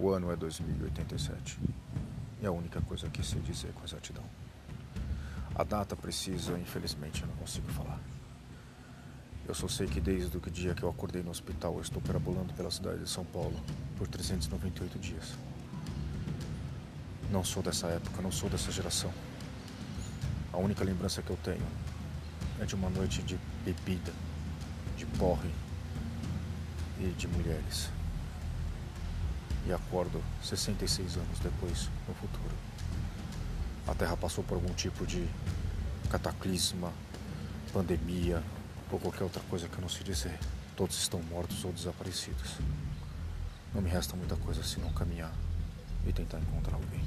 O ano é 2087. E a única coisa que sei dizer com exatidão. A data precisa, infelizmente, eu não consigo falar. Eu só sei que desde o dia que eu acordei no hospital, eu estou perambulando pela cidade de São Paulo por 398 dias. Não sou dessa época, não sou dessa geração. A única lembrança que eu tenho é de uma noite de bebida, de porre e de mulheres e acordo 66 anos depois, no futuro. A Terra passou por algum tipo de cataclisma, pandemia ou qualquer outra coisa que eu não sei dizer. Todos estão mortos ou desaparecidos. Não me resta muita coisa senão caminhar e tentar encontrar alguém.